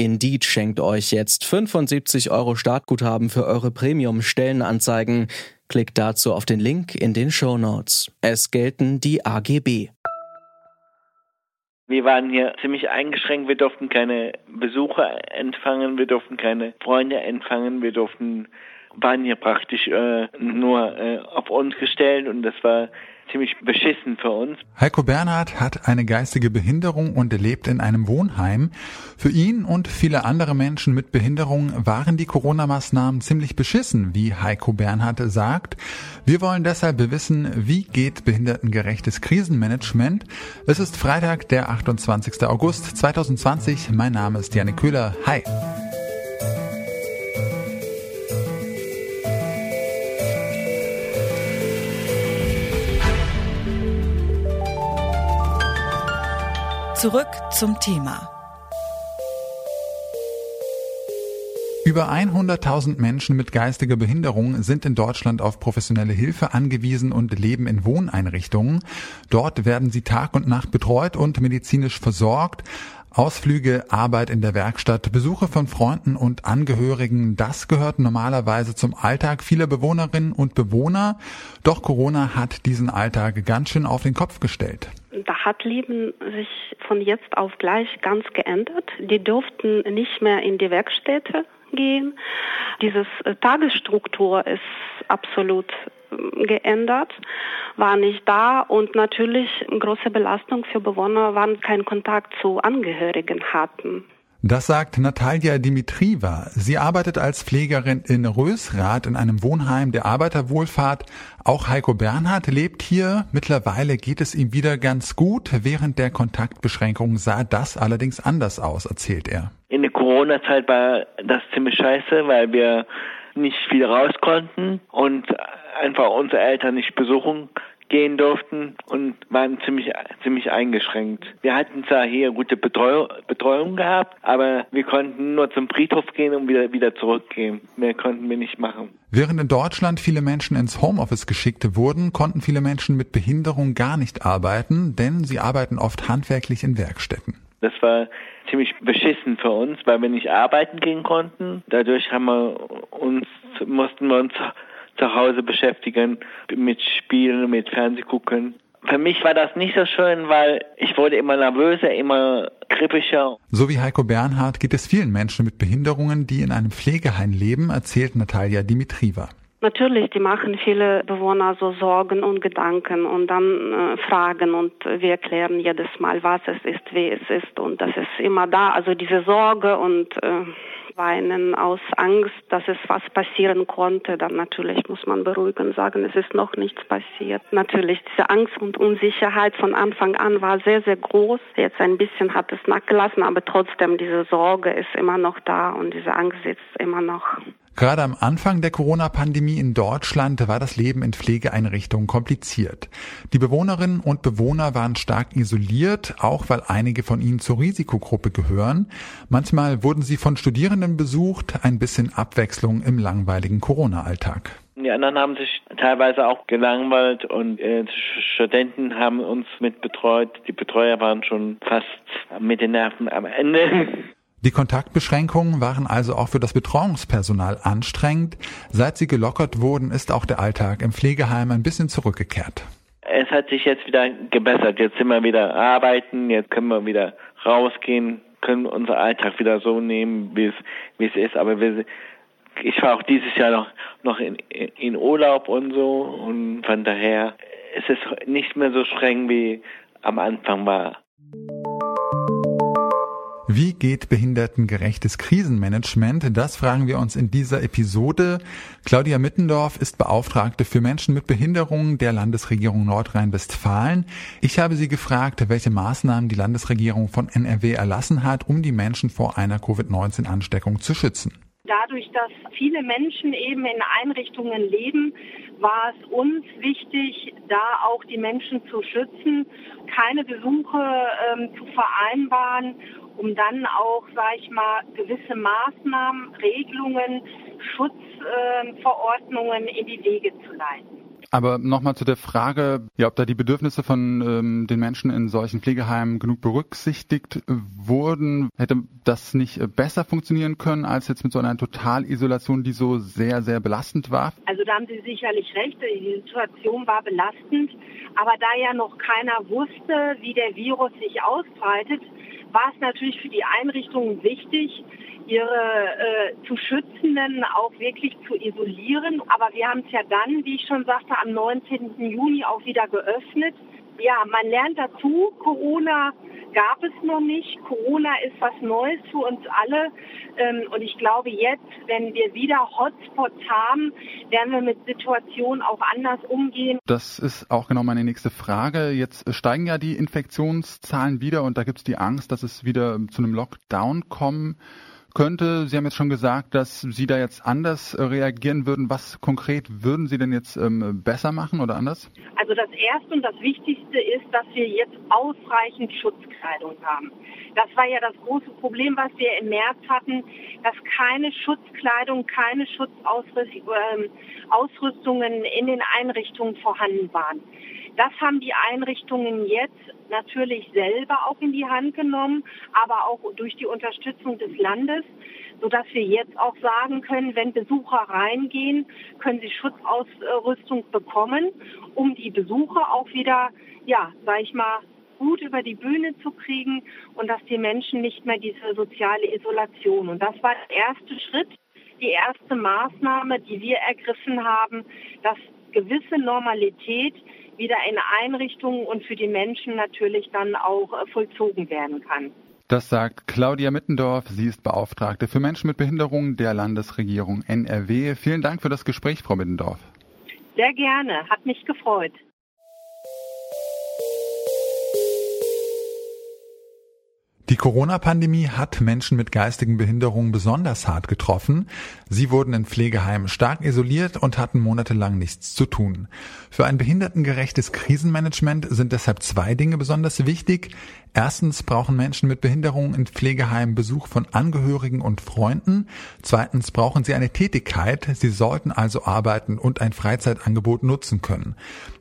Indeed schenkt euch jetzt 75 Euro Startguthaben für eure Premium-Stellenanzeigen. Klickt dazu auf den Link in den Show Notes. Es gelten die AGB. Wir waren hier ziemlich eingeschränkt. Wir durften keine Besucher empfangen, wir durften keine Freunde empfangen, wir durften waren hier praktisch äh, nur äh, auf uns gestellt und das war ziemlich beschissen für uns. Heiko Bernhard hat eine geistige Behinderung und lebt in einem Wohnheim. Für ihn und viele andere Menschen mit Behinderung waren die Corona-Maßnahmen ziemlich beschissen, wie Heiko Bernhard sagt. Wir wollen deshalb wissen, wie geht behindertengerechtes Krisenmanagement? Es ist Freitag, der 28. August 2020. Mein Name ist Janik Köhler. Hi. Zurück zum Thema. Über 100.000 Menschen mit geistiger Behinderung sind in Deutschland auf professionelle Hilfe angewiesen und leben in Wohneinrichtungen. Dort werden sie Tag und Nacht betreut und medizinisch versorgt. Ausflüge, Arbeit in der Werkstatt, Besuche von Freunden und Angehörigen, das gehört normalerweise zum Alltag vieler Bewohnerinnen und Bewohner. Doch Corona hat diesen Alltag ganz schön auf den Kopf gestellt. Da hat Leben sich von jetzt auf gleich ganz geändert. Die durften nicht mehr in die Werkstätte gehen. Dieses äh, Tagesstruktur ist absolut ähm, geändert, war nicht da und natürlich große Belastung für Bewohner, waren keinen Kontakt zu Angehörigen hatten. Das sagt Natalia Dimitrieva. Sie arbeitet als Pflegerin in Rösrath in einem Wohnheim der Arbeiterwohlfahrt. Auch Heiko Bernhard lebt hier. Mittlerweile geht es ihm wieder ganz gut. Während der Kontaktbeschränkung sah das allerdings anders aus, erzählt er. In der Corona-Zeit war das ziemlich scheiße, weil wir nicht viel raus konnten und einfach unsere Eltern nicht besuchen gehen durften und waren ziemlich, ziemlich eingeschränkt. Wir hatten zwar hier gute Betreuung, Betreuung gehabt, aber wir konnten nur zum Friedhof gehen und wieder, wieder zurückgehen. Mehr konnten wir nicht machen. Während in Deutschland viele Menschen ins Homeoffice geschickt wurden, konnten viele Menschen mit Behinderung gar nicht arbeiten, denn sie arbeiten oft handwerklich in Werkstätten. Das war ziemlich beschissen für uns, weil wir nicht arbeiten gehen konnten. Dadurch haben wir uns, mussten wir uns zu Hause beschäftigen mit Spielen, mit Fernsehgucken. Für mich war das nicht so schön, weil ich wurde immer nervöser, immer kribischer. So wie Heiko Bernhard geht es vielen Menschen mit Behinderungen, die in einem Pflegeheim leben, erzählt Natalia Dimitrieva. Natürlich, die machen viele Bewohner so Sorgen und Gedanken und dann äh, Fragen und wir erklären jedes Mal, was es ist, wie es ist und das ist immer da. Also diese Sorge und äh, weinen aus Angst, dass es was passieren konnte. Dann natürlich muss man beruhigen, sagen, es ist noch nichts passiert. Natürlich, diese Angst und Unsicherheit von Anfang an war sehr, sehr groß. Jetzt ein bisschen hat es nachgelassen, aber trotzdem diese Sorge ist immer noch da und diese Angst sitzt immer noch. Gerade am Anfang der Corona-Pandemie in Deutschland war das Leben in Pflegeeinrichtungen kompliziert. Die Bewohnerinnen und Bewohner waren stark isoliert, auch weil einige von ihnen zur Risikogruppe gehören. Manchmal wurden sie von Studierenden besucht, ein bisschen Abwechslung im langweiligen Corona-Alltag. Die anderen haben sich teilweise auch gelangweilt und äh, Studenten haben uns mit betreut. Die Betreuer waren schon fast mit den Nerven am Ende. Die Kontaktbeschränkungen waren also auch für das Betreuungspersonal anstrengend. Seit sie gelockert wurden, ist auch der Alltag im Pflegeheim ein bisschen zurückgekehrt. Es hat sich jetzt wieder gebessert. Jetzt sind wir wieder arbeiten, jetzt können wir wieder rausgehen, können unseren Alltag wieder so nehmen, wie es, ist. Aber wir, ich war auch dieses Jahr noch, noch in, in Urlaub und so und von daher ist es nicht mehr so streng wie am Anfang war. Wie geht behindertengerechtes Krisenmanagement? Das fragen wir uns in dieser Episode. Claudia Mittendorf ist Beauftragte für Menschen mit Behinderungen der Landesregierung Nordrhein-Westfalen. Ich habe sie gefragt, welche Maßnahmen die Landesregierung von NRW erlassen hat, um die Menschen vor einer Covid-19-Ansteckung zu schützen. Dadurch, dass viele Menschen eben in Einrichtungen leben, war es uns wichtig, da auch die Menschen zu schützen, keine Besuche ähm, zu vereinbaren, um dann auch, sage ich mal, gewisse Maßnahmen, Regelungen, Schutzverordnungen äh, in die Wege zu leiten. Aber nochmal zu der Frage, ja, ob da die Bedürfnisse von ähm, den Menschen in solchen Pflegeheimen genug berücksichtigt wurden. Hätte das nicht besser funktionieren können als jetzt mit so einer Totalisolation, die so sehr, sehr belastend war? Also da haben Sie sicherlich recht. Die Situation war belastend. Aber da ja noch keiner wusste, wie der Virus sich ausbreitet, war es natürlich für die Einrichtungen wichtig, ihre äh, zu Schützenden auch wirklich zu isolieren. Aber wir haben es ja dann, wie ich schon sagte, am 19. Juni auch wieder geöffnet. Ja, man lernt dazu. Corona gab es noch nicht. Corona ist was Neues für uns alle. Ähm, und ich glaube jetzt, wenn wir wieder Hotspots haben, werden wir mit Situationen auch anders umgehen. Das ist auch genau meine nächste Frage. Jetzt steigen ja die Infektionszahlen wieder und da gibt es die Angst, dass es wieder zu einem Lockdown kommen könnte. Sie haben jetzt schon gesagt, dass Sie da jetzt anders äh, reagieren würden. Was konkret würden Sie denn jetzt ähm, besser machen oder anders? Also das Erste und das Wichtigste ist, dass wir jetzt ausreichend Schutzkleidung haben. Das war ja das große Problem, was wir im März hatten, dass keine Schutzkleidung, keine Schutzausrüstungen ähm, in den Einrichtungen vorhanden waren. Das haben die Einrichtungen jetzt natürlich selber auch in die Hand genommen, aber auch durch die Unterstützung des Landes, sodass wir jetzt auch sagen können, wenn Besucher reingehen, können sie Schutzausrüstung bekommen, um die Besucher auch wieder, ja, sag ich mal, gut über die Bühne zu kriegen und dass die Menschen nicht mehr diese soziale Isolation. Und das war der erste Schritt, die erste Maßnahme, die wir ergriffen haben, dass gewisse Normalität wieder in Einrichtungen und für die Menschen natürlich dann auch äh, vollzogen werden kann. Das sagt Claudia Mittendorf. Sie ist Beauftragte für Menschen mit Behinderungen der Landesregierung NRW. Vielen Dank für das Gespräch, Frau Mittendorf. Sehr gerne, hat mich gefreut. Corona-Pandemie hat Menschen mit geistigen Behinderungen besonders hart getroffen. Sie wurden in Pflegeheimen stark isoliert und hatten monatelang nichts zu tun. Für ein behindertengerechtes Krisenmanagement sind deshalb zwei Dinge besonders wichtig. Erstens brauchen Menschen mit Behinderungen in Pflegeheimen Besuch von Angehörigen und Freunden. Zweitens brauchen sie eine Tätigkeit. Sie sollten also arbeiten und ein Freizeitangebot nutzen können.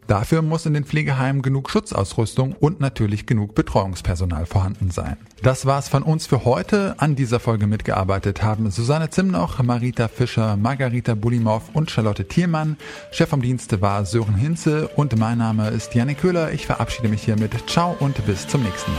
Dafür muss in den Pflegeheimen genug Schutzausrüstung und natürlich genug Betreuungspersonal vorhanden sein. Das war's von uns für heute. An dieser Folge mitgearbeitet haben Susanne Zimnoch, Marita Fischer, Margarita Bulimow und Charlotte Thielmann. Chef vom Dienste war Sören Hinze und mein Name ist Janik Köhler. Ich verabschiede mich hiermit. Ciao und bis zum nächsten Mal.